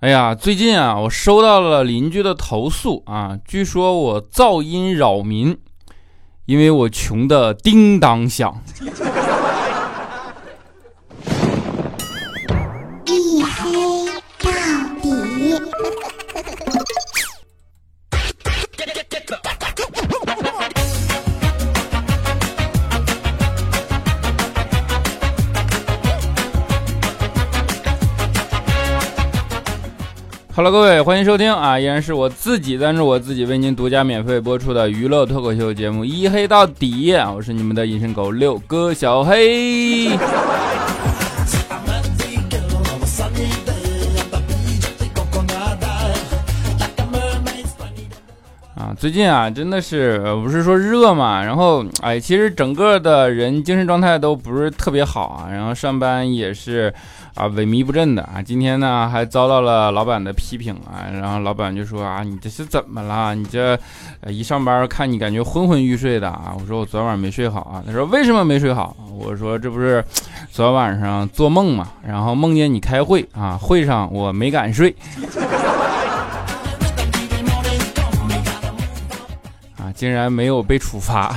哎呀，最近啊，我收到了邻居的投诉啊，据说我噪音扰民，因为我穷的叮当响。一黑到底。Hello，各位，欢迎收听啊！依然是我自己赞助我自己为您独家免费播出的娱乐脱口秀节目《一黑到底》啊！我是你们的隐身狗六哥小黑。啊，最近啊，真的是不是说热嘛？然后哎，其实整个的人精神状态都不是特别好啊。然后上班也是。啊，萎靡不振的啊！今天呢还遭到了老板的批评啊，然后老板就说啊，你这是怎么了？你这一上班看你感觉昏昏欲睡的啊！我说我昨晚没睡好啊。他说为什么没睡好？我说这不是昨晚上做梦嘛，然后梦见你开会啊，会上我没敢睡 啊，竟然没有被处罚。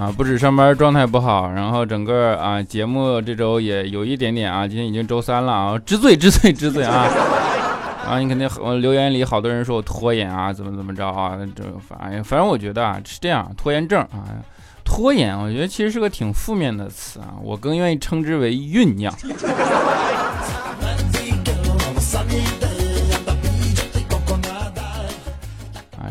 啊，不止上班状态不好，然后整个啊节目这周也有一点点啊，今天已经周三了啊，知罪知罪知罪啊！啊，你肯定我留言里好多人说我拖延啊，怎么怎么着啊？这反正反正我觉得啊是这样，拖延症啊，拖延，我觉得其实是个挺负面的词啊，我更愿意称之为酝酿。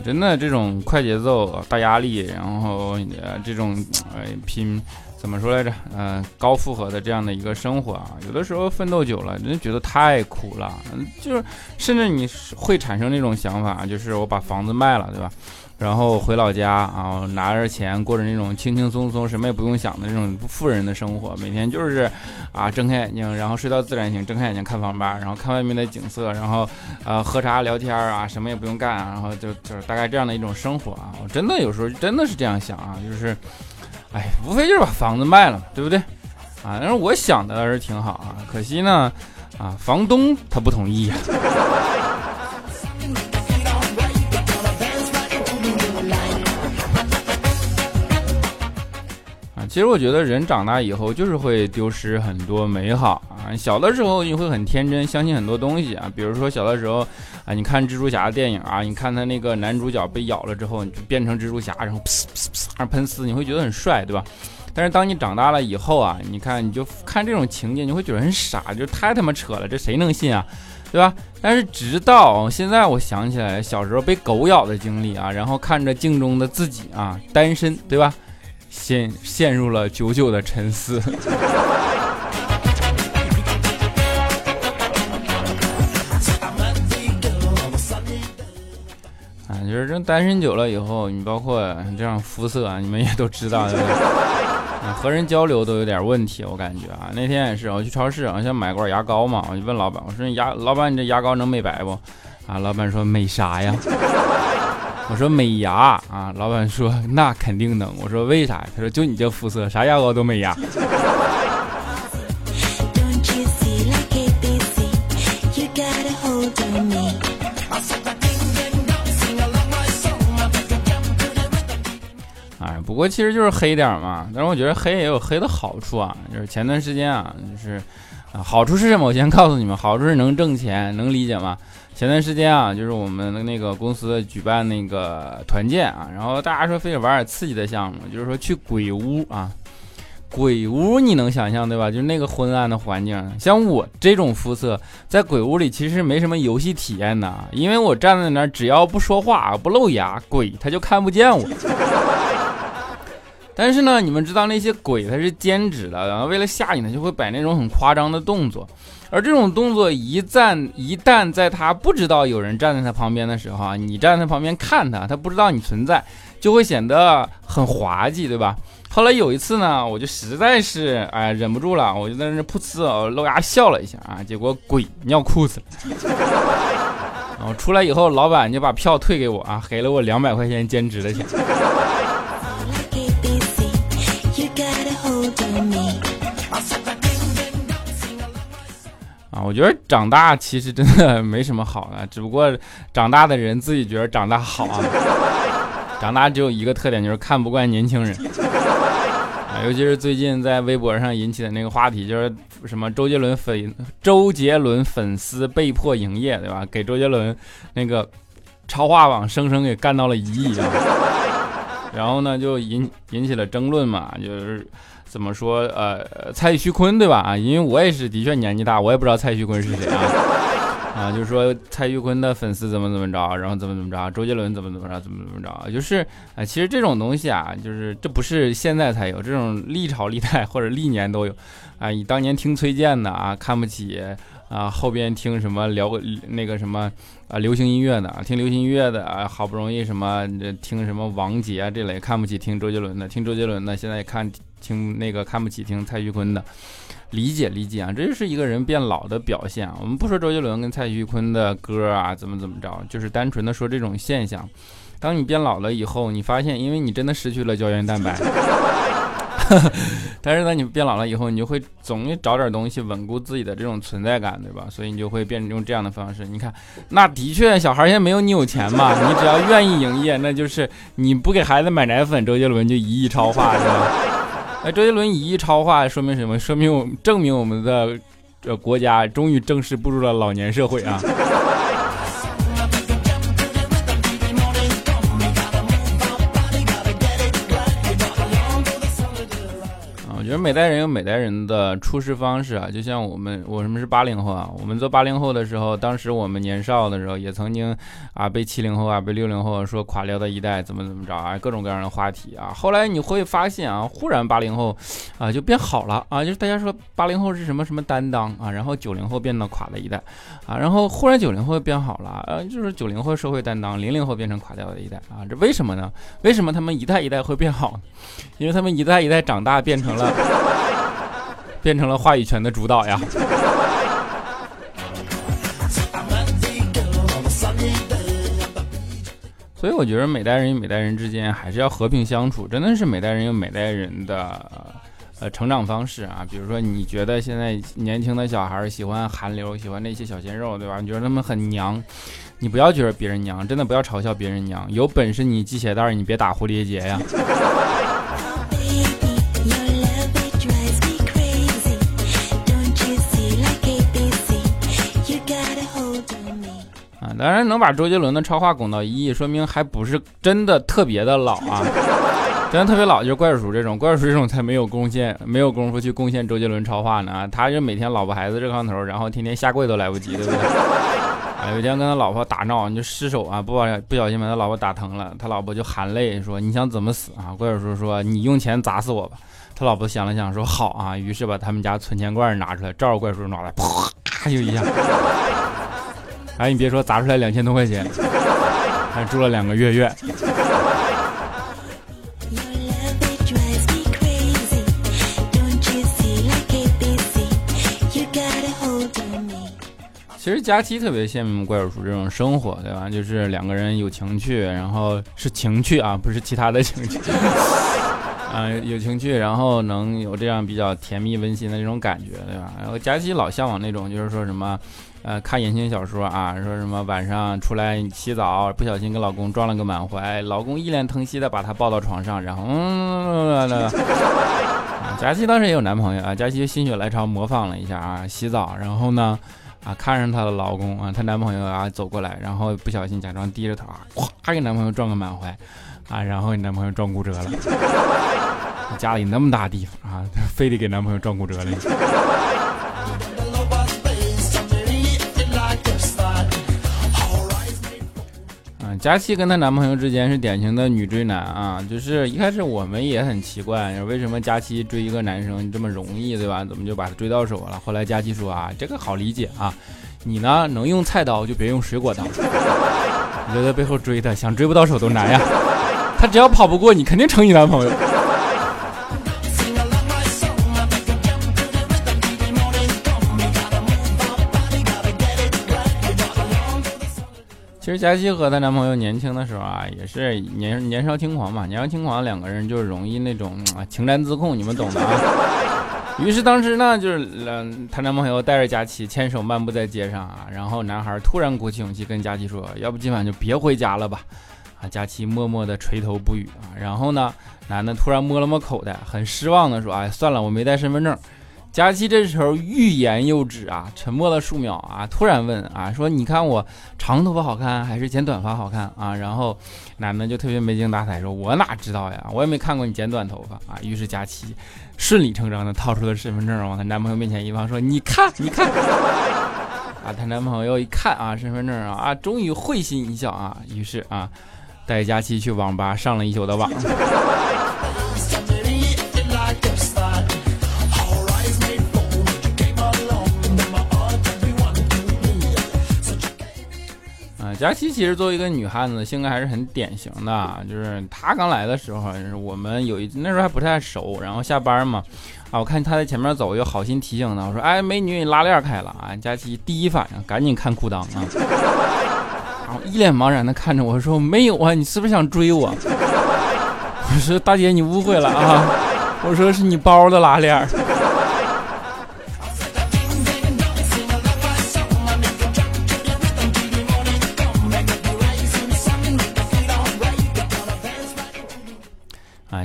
真的这种快节奏、大压力，然后呃这种呃拼怎么说来着？嗯，高负荷的这样的一个生活啊，有的时候奋斗久了，真觉得太苦了。就是甚至你会产生那种想法，就是我把房子卖了，对吧？然后回老家啊，拿着钱过着那种轻轻松松、什么也不用想的那种富人的生活，每天就是啊，睁开眼睛，然后睡到自然醒，睁开眼睛看房吧，然后看外面的景色，然后呃喝茶聊天啊，什么也不用干，然后就就是大概这样的一种生活啊。我真的有时候真的是这样想啊，就是，哎，无非就是把房子卖了，对不对？啊，但是我想的是挺好啊，可惜呢，啊，房东他不同意呀。其实我觉得人长大以后就是会丢失很多美好啊。小的时候你会很天真，相信很多东西啊。比如说小的时候啊，你看蜘蛛侠的电影啊，你看他那个男主角被咬了之后，你就变成蜘蛛侠，然后噗噗噗噗喷丝，你会觉得很帅，对吧？但是当你长大了以后啊，你看你就看这种情节，你会觉得很傻，就太他妈扯了，这谁能信啊，对吧？但是直到现在，我想起来小时候被狗咬的经历啊，然后看着镜中的自己啊，单身，对吧？陷陷入了久久的沉思。啊，就是这单身久了以后，你包括这样肤色啊，你们也都知道，和人交流都有点问题，我感觉啊。那天也是，我去超市，我想买罐牙膏嘛，我就问老板，我说你牙老板，你这牙膏能美白不？啊，老板说美啥呀？我说美牙啊，老板说那肯定能。我说为啥？他说就你这肤色，啥牙膏都美牙。哎，不过其实就是黑点嘛。但是我觉得黑也有黑的好处啊，就是前段时间啊，就是啊，好处是什么？我先告诉你们，好处是能挣钱，能理解吗？前段时间啊，就是我们的那个公司举办那个团建啊，然后大家说非得玩点刺激的项目，就是说去鬼屋啊。鬼屋你能想象对吧？就是那个昏暗的环境，像我这种肤色，在鬼屋里其实没什么游戏体验的，因为我站在那儿，只要不说话不露牙，鬼他就看不见我。但是呢，你们知道那些鬼他是兼职的，然后为了吓你呢，就会摆那种很夸张的动作。而这种动作一旦一旦在他不知道有人站在他旁边的时候啊，你站在他旁边看他，他不知道你存在，就会显得很滑稽，对吧？后来有一次呢，我就实在是哎忍不住了，我就在那噗呲露牙笑了一下啊，结果鬼尿裤子了。然后出来以后，老板就把票退给我啊，给了我两百块钱兼职的钱。我觉得长大其实真的没什么好的，只不过长大的人自己觉得长大好啊。长大只有一个特点，就是看不惯年轻人 啊，尤其是最近在微博上引起的那个话题，就是什么周杰伦粉周杰伦粉丝被迫营业，对吧？给周杰伦那个超话网生生给干到了一亿啊！然后呢，就引引起了争论嘛，就是怎么说呃，蔡徐坤对吧？啊，因为我也是的确年纪大，我也不知道蔡徐坤是谁啊。啊，就是说蔡徐坤的粉丝怎么怎么着，然后怎么怎么着，周杰伦怎么怎么着，怎么怎么着，就是啊，其实这种东西啊，就是这不是现在才有，这种历朝历代或者历年都有，啊，你当年听崔健的啊，看不起啊，后边听什么聊那个什么啊，流行音乐的啊，听流行音乐的啊，好不容易什么听什么王杰啊这类，看不起听周杰伦的，听周杰伦的，现在看听那个看不起听蔡徐坤的。理解理解啊，这就是一个人变老的表现。我们不说周杰伦跟蔡徐坤的歌啊怎么怎么着，就是单纯的说这种现象。当你变老了以后，你发现，因为你真的失去了胶原蛋白。但是呢，你变老了以后，你就会总找点东西稳固自己的这种存在感，对吧？所以你就会变成用这样的方式。你看，那的确，小孩现在没有你有钱嘛。你只要愿意营业，那就是你不给孩子买奶粉，周杰伦就一亿超话，是吧？哎，周杰伦以一超话，说明什么？说明我证明我们的这国家终于正式步入了老年社会啊！觉得每代人有每代人的处事方式啊，就像我们，我什么是八零后啊？我们做八零后的时候，当时我们年少的时候，也曾经啊被七零后啊被六零后说垮掉的一代怎么怎么着啊，各种各样的话题啊。后来你会发现啊，忽然八零后啊就变好了啊，就是大家说八零后是什么什么担当啊，然后九零后变得垮的一代啊，然后忽然九零后变好了啊，就是九零后社会担当，零零后变成垮掉的一代啊，这为什么呢？为什么他们一代一代会变好？因为他们一代一代长大变成了。变成了话语权的主导呀。所以我觉得每代人与每代人之间还是要和平相处，真的是每代人有每代人的呃成长方式啊。比如说，你觉得现在年轻的小孩喜欢韩流，喜欢那些小鲜肉，对吧？你觉得他们很娘，你不要觉得别人娘，真的不要嘲笑别人娘。有本事你系鞋带，你别打蝴蝶结呀。当然能把周杰伦的超话拱到一亿，说明还不是真的特别的老啊！真的特别老就是怪叔这种，怪叔这种才没有贡献，没有功夫去贡献周杰伦超话呢。他就每天老婆孩子热炕头，然后天天下跪都来不及，对不对？啊，有一天跟他老婆打闹，你就失手啊，不把不小心把他老婆打疼了，他老婆就含泪说：“你想怎么死啊？”怪叔说：“你用钱砸死我吧。”他老婆想了想说：“好啊。”于是把他们家存钱罐拿出来，照着怪叔脑袋啪就一下。哎，你别说，砸出来两千多块钱，还住了两个月院。其实佳期特别羡慕怪叔叔这种生活，对吧？就是两个人有情趣，然后是情趣啊，不是其他的情趣。啊，有情趣，然后能有这样比较甜蜜温馨的这种感觉，对吧？然后佳琪老向往那种，就是说什么。呃，看言情小说啊，说什么晚上出来洗澡，不小心跟老公撞了个满怀，老公一脸疼惜的把她抱到床上，然后嗯，那佳琪当时也有男朋友啊，佳琪心血来潮模仿了一下啊，洗澡，然后呢，啊，看上她的老公啊，她男朋友啊走过来，然后不小心假装低着头啊，咵给男朋友撞个满怀，啊，然后你男朋友撞骨折了，家里那么大地方啊，非得给男朋友撞骨折了。佳琪跟她男朋友之间是典型的女追男啊，就是一开始我们也很奇怪，为什么佳琪追一个男生这么容易，对吧？怎么就把他追到手了？后来佳琪说啊，这个好理解啊，你呢能用菜刀就别用水果刀，你就在背后追他，想追不到手都难呀。他只要跑不过你，肯定成你男朋友。其实佳琪和她男朋友年轻的时候啊，也是年年少轻狂嘛，年少轻狂两个人就容易那种啊情难自控，你们懂的啊。于是当时呢，就是嗯，她男朋友带着佳琪牵手漫步在街上啊，然后男孩突然鼓起勇气跟佳琪说：“要不今晚就别回家了吧？”啊，佳琪默默的垂头不语啊。然后呢，男的突然摸了摸口袋，很失望的说：“哎，算了，我没带身份证。”佳琪这时候欲言又止啊，沉默了数秒啊，突然问啊，说：“你看我长头发好看还是剪短发好看啊？”然后男的就特别没精打采说：“我哪知道呀，我也没看过你剪短头发啊。”于是佳琪顺理成章的掏出了身份证，往她男朋友面前一放，说：“你看，你看。”啊，她男朋友一看啊，身份证啊，啊，终于会心一笑啊，于是啊，带佳琪去网吧上了一宿的网。佳琪其实作为一个女汉子，性格还是很典型的。就是她刚来的时候，我们有一那时候还不太熟，然后下班嘛，啊，我看她在前面走，我就好心提醒她，我说：“哎，美女，你拉链开了啊！”佳琪第一反应赶紧看裤裆啊，然后一脸茫然的看着我说：“没有啊，你是不是想追我？” 我说：“大姐，你误会了啊，我说是你包的拉链。”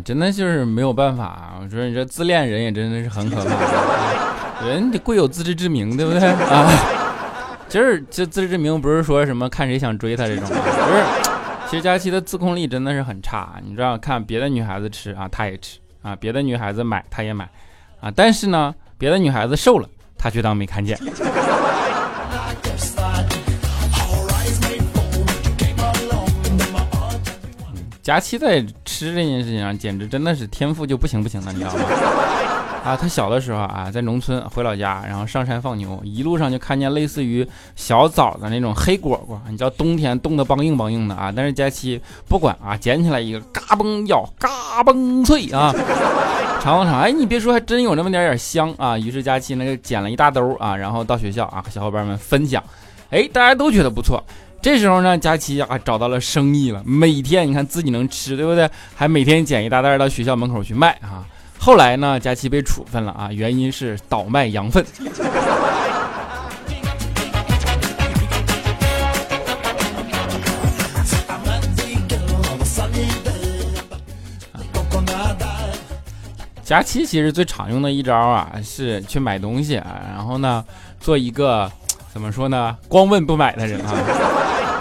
真的就是没有办法，我说你这自恋人也真的是很可怕，人得贵有自知之明，对不对啊？就是这自知之明不是说什么看谁想追他这种，不是。其实佳琪的自控力真的是很差，你知道，看别的女孩子吃啊，她也吃啊；别的女孩子买，她也买啊。但是呢，别的女孩子瘦了，她却当没看见。佳期在吃这件事情上，简直真的是天赋就不行不行的，你知道吗？啊，他小的时候啊，在农村回老家，然后上山放牛，一路上就看见类似于小枣的那种黑果果，你知道冬天冻得梆硬梆硬的啊。但是佳期不管啊，捡起来一个，嘎嘣咬，嘎嘣脆啊，尝了尝，哎，你别说，还真有那么点点香啊。于是佳期呢就捡了一大兜啊，然后到学校啊和小伙伴们分享，哎，大家都觉得不错。这时候呢，佳琪啊找到了生意了，每天你看自己能吃，对不对？还每天捡一大袋到学校门口去卖啊。后来呢，佳琪被处分了啊，原因是倒卖羊粪。佳琪其实最常用的一招啊，是去买东西啊，然后呢，做一个怎么说呢，光问不买的人啊。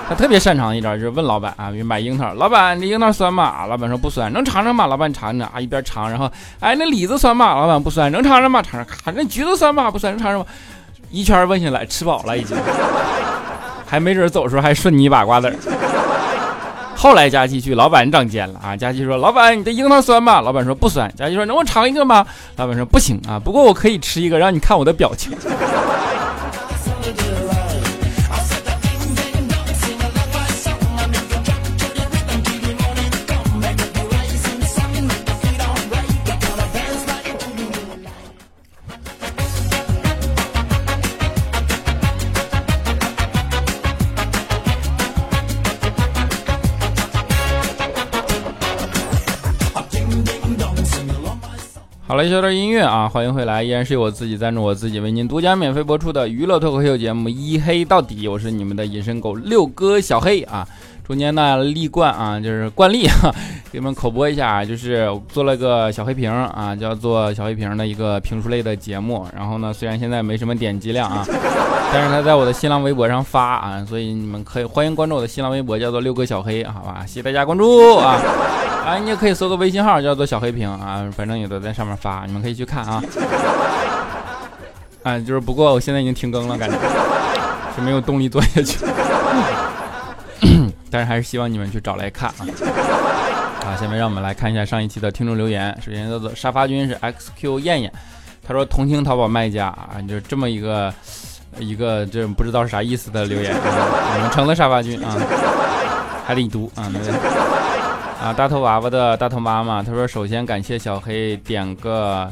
他特别擅长一招，就是问老板啊，买樱桃，老板这樱桃酸吗？老板说不酸，能尝尝吗？老板尝尝啊，一边尝，然后，哎，那李子酸吗？老板不酸，能尝尝吗？尝尝，看那橘子酸吗？不酸，能尝尝吗？一圈问下来，吃饱了已经，还没准走时候还顺你一把瓜子。后来佳琪去，老板长尖了啊，佳琪说，老板你的樱桃酸吗？老板说不酸，佳琪说能我尝一个吗？老板说不行啊，不过我可以吃一个，让你看我的表情。好了，一小段音乐啊，欢迎回来，依然是由我自己赞助我自己为您独家免费播出的娱乐脱口秀节目《一黑到底》，我是你们的隐身狗六哥小黑啊。中间呢，立冠啊，就是惯例啊，给你们口播一下，就是做了个小黑屏啊，叫做小黑屏的一个评书类的节目。然后呢，虽然现在没什么点击量啊，但是他在我的新浪微博上发啊，所以你们可以欢迎关注我的新浪微博，叫做六哥小黑，好吧？谢谢大家关注啊！啊，你也可以搜个微信号，叫做小黑屏啊，反正也都在上面发，你们可以去看啊。啊，就是不过我现在已经停更了，感觉是没有动力做下去。但是还是希望你们去找来看啊！啊，下面让我们来看一下上一期的听众留言。首先叫做沙发君是 XQ 燕燕，他说同情淘宝卖家啊，就这么一个一个这不知道是啥意思的留言，你们成了沙发君啊，还得读啊，对？啊，大头娃娃的大头妈妈，他说首先感谢小黑点个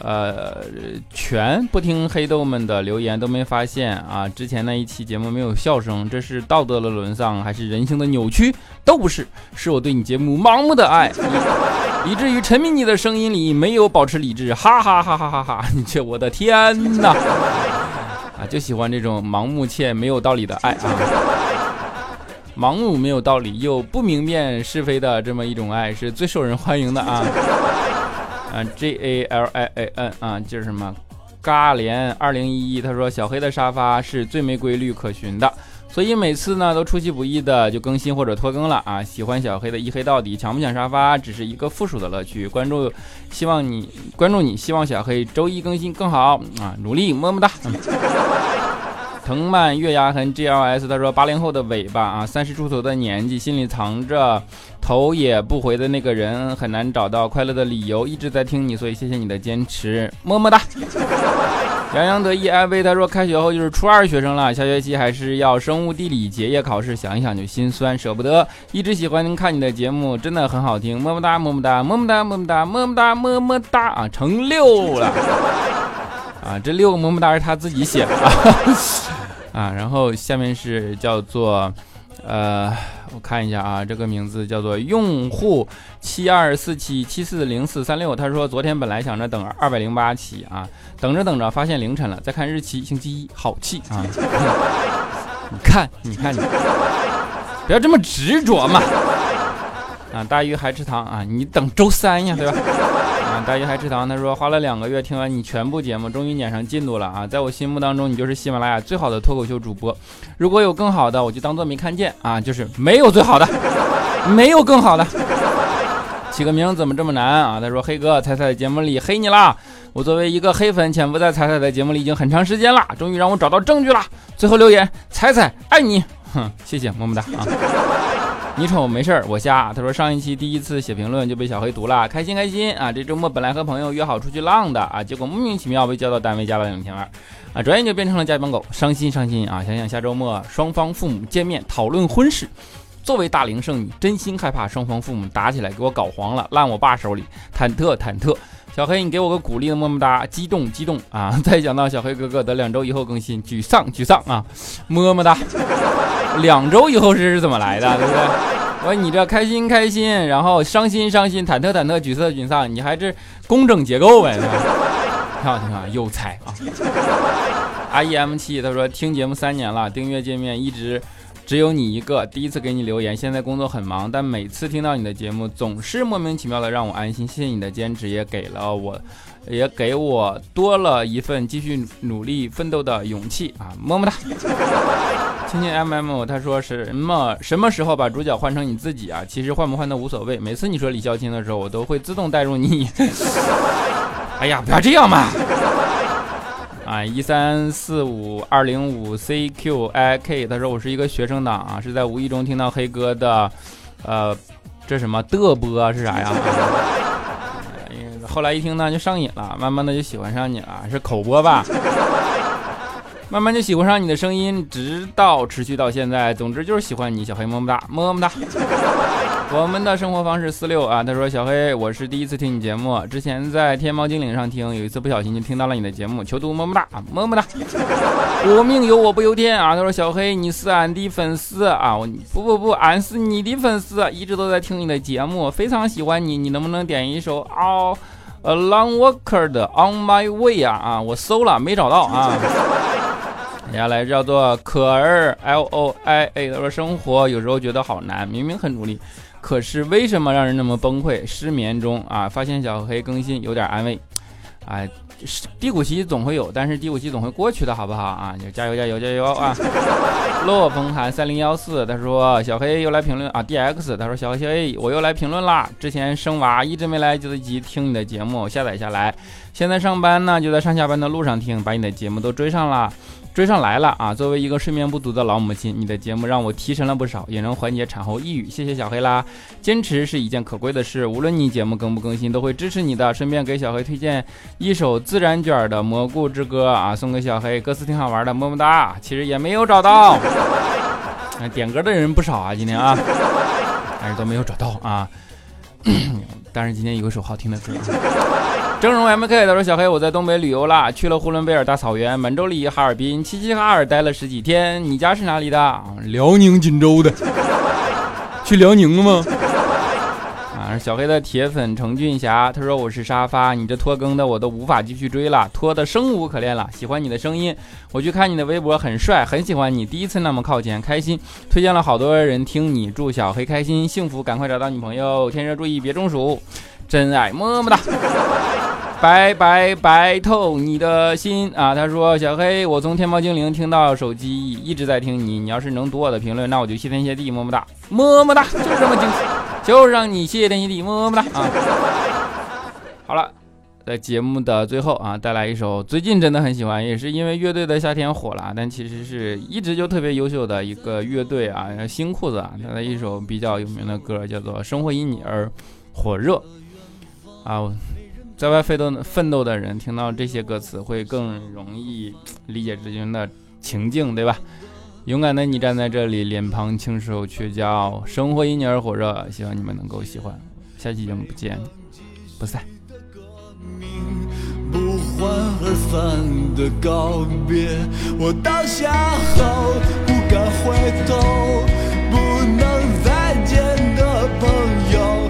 呃，全不听黑豆们的留言都没发现啊！之前那一期节目没有笑声，这是道德的沦丧还是人性的扭曲？都不是，是我对你节目盲目的爱，以至于沉迷你的声音里没有保持理智，哈哈哈哈哈哈！你这我的天哪！啊，就喜欢这种盲目且没有道理的爱啊！盲目没有道理又不明辨是非的这么一种爱，是最受人欢迎的啊！啊，J A L I A N 啊，就是什么？嘎连二零一一，他说小黑的沙发是最没规律可循的，所以每次呢都出其不意的就更新或者拖更了啊。喜欢小黑的一黑到底，抢不抢沙发只是一个附属的乐趣。关注，希望你关注你，希望小黑周一更新更好啊，努力么么哒。藤蔓月牙痕 G L S，他说八零后的尾巴啊，三十出头的年纪，心里藏着头也不回的那个人，很难找到快乐的理由，一直在听你，所以谢谢你的坚持，么么哒。洋洋得意 I V，他说开学后就是初二学生了，下学期还是要生物地理结业考试，想一想就心酸，舍不得。一直喜欢看你的节目，真的很好听，么么哒么么哒么么哒么么哒么么哒么么哒啊，成六了啊，这六个么么哒是他自己写的。啊，然后下面是叫做，呃，我看一下啊，这个名字叫做用户七二四七七四零四三六。他说昨天本来想着等二百零八期啊，等着等着发现凌晨了，再看日期星期一，好气啊！你看，你看你，不要这么执着嘛！啊，大鱼还吃糖啊，你等周三呀，对吧？大鱼还吃糖，他说花了两个月听完你全部节目，终于撵上进度了啊！在我心目当中，你就是喜马拉雅最好的脱口秀主播。如果有更好的，我就当做没看见啊！就是没有最好的，没有更好的。起个名怎么这么难啊？他说黑哥，彩彩的节目里黑你啦！我作为一个黑粉，潜伏在彩彩的节目里已经很长时间了，终于让我找到证据了。最后留言，彩彩爱你，哼，谢谢，么么哒啊！你瞅没事儿，我瞎。他说上一期第一次写评论就被小黑读了，开心开心啊！这周末本来和朋友约好出去浪的啊，结果莫名其妙被叫到单位加班两千万，啊，转眼就变成了加班狗，伤心伤心啊！想想下周末双方父母见面讨论婚事，作为大龄剩女，真心害怕双方父母打起来给我搞黄了，烂我爸手里，忐忑忐忑。小黑，你给我个鼓励的么么哒，激动激动啊！再想到小黑哥哥等两周以后更新，沮丧沮丧啊，么么哒。两周以后是怎么来的，对不对？我说你这开心开心，然后伤心伤心，忐忑忐忑，沮丧沮丧，你还是工整结构呗？挺好挺好，有才啊！R E M 七他说听节目三年了，订阅界面一直只有你一个，第一次给你留言，现在工作很忙，但每次听到你的节目，总是莫名其妙的让我安心，谢谢你的坚持，也给了我，也给我多了一份继续努力奋斗的勇气啊！么么哒。亲亲 M M，他说什么什么时候把主角换成你自己啊？其实换不换都无所谓。每次你说李孝钦的时候，我都会自动带入你。哎呀，不要这样嘛！啊，一三四五二零五 C Q I K，他说我是一个学生党啊，是在无意中听到黑哥的，呃，这什么的播是啥呀？后来一听呢就上瘾了，慢慢的就喜欢上你了，是口播吧？慢慢就喜欢上你的声音，直到持续到现在。总之就是喜欢你，小黑么么哒，么么哒。我们的生活方式四六啊，他说小黑，我是第一次听你节目，之前在天猫精灵上听，有一次不小心就听到了你的节目，求读么么哒，么么哒。我命由我不由天啊，他说小黑你是俺的粉丝啊，不不不，俺是你的粉丝，一直都在听你的节目，非常喜欢你，你能不能点一首啊，Along Walker 的 On My Way 啊啊，我搜了没找到啊。接下来叫做可儿 L O I A，他说生活有时候觉得好难，明明很努力，可是为什么让人那么崩溃？失眠中啊，发现小黑更新有点安慰，哎。低谷期总会有，但是低谷期总会过去的，好不好啊？就加油加油加油啊！洛风寒三零幺四，他说小黑又来评论啊，D X，他说小黑小黑我又来评论啦。之前生娃一直没来得及听你的节目，下载下来，现在上班呢，就在上下班的路上听，把你的节目都追上了。追上来了啊！作为一个睡眠不足的老母亲，你的节目让我提神了不少，也能缓解产后抑郁。谢谢小黑啦！坚持是一件可贵的事，无论你节目更不更新，都会支持你的。顺便给小黑推荐一首自然卷的《蘑菇之歌》啊，送给小黑，歌词挺好玩的，么么哒！其实也没有找到，点歌的人不少啊，今天啊，但是都没有找到啊。但是今天有一首好听的歌。峥嵘 MK 他说：“小黑，我在东北旅游啦，去了呼伦贝尔大草原、满洲里、哈尔滨、齐齐哈尔待了十几天。你家是哪里的？辽宁锦州的。去辽宁了吗？”啊，小黑的铁粉程俊霞，他说：“我是沙发，你这拖更的我都无法继续追了，拖的生无可恋了。喜欢你的声音，我去看你的微博，很帅，很喜欢你。第一次那么靠前，开心。推荐了好多人听你，祝小黑开心幸福，赶快找到女朋友。天热注意别中暑，真爱么么哒。”白白白透你的心啊！他说：“小黑，我从天猫精灵听到手机，一直在听你。你要是能读我的评论，那我就谢天谢地，么么哒，么么哒，就是这么精彩，就让你谢天谢地，么么哒啊！好了，在节目的最后啊，带来一首最近真的很喜欢，也是因为乐队的夏天火了，但其实是一直就特别优秀的一个乐队啊，新裤子啊，他的一首比较有名的歌叫做《生活因你而火热》啊。”在外奋斗奋斗的人听到这些歌词会更容易理解之中的情境，对吧？勇敢的你站在这里，脸庞清瘦却骄傲，生活因你而火热。希望你们能够喜欢，下期节目不见不散。不欢而散的告别，我倒下后不敢回头，不能再见的朋友，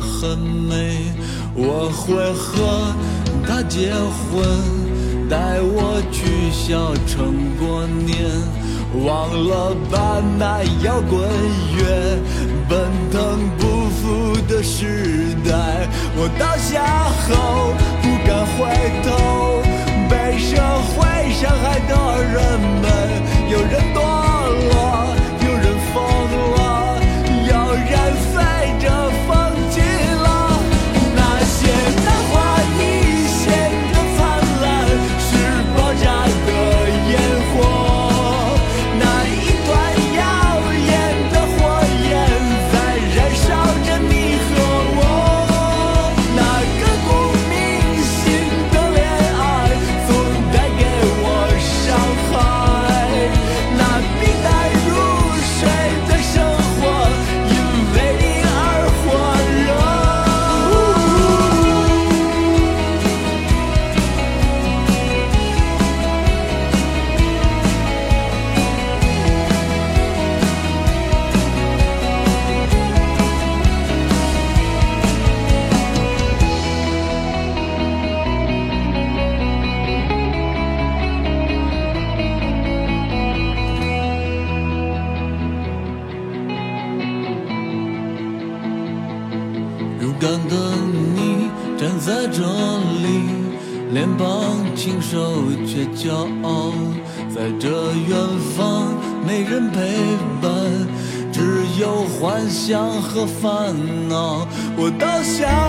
很美。我会和她结婚，带我去小城过年。忘了吧，那摇滚乐，奔腾不复的时代。我倒下后骄傲在这远方没人陪伴只有幻想和烦恼。我倒下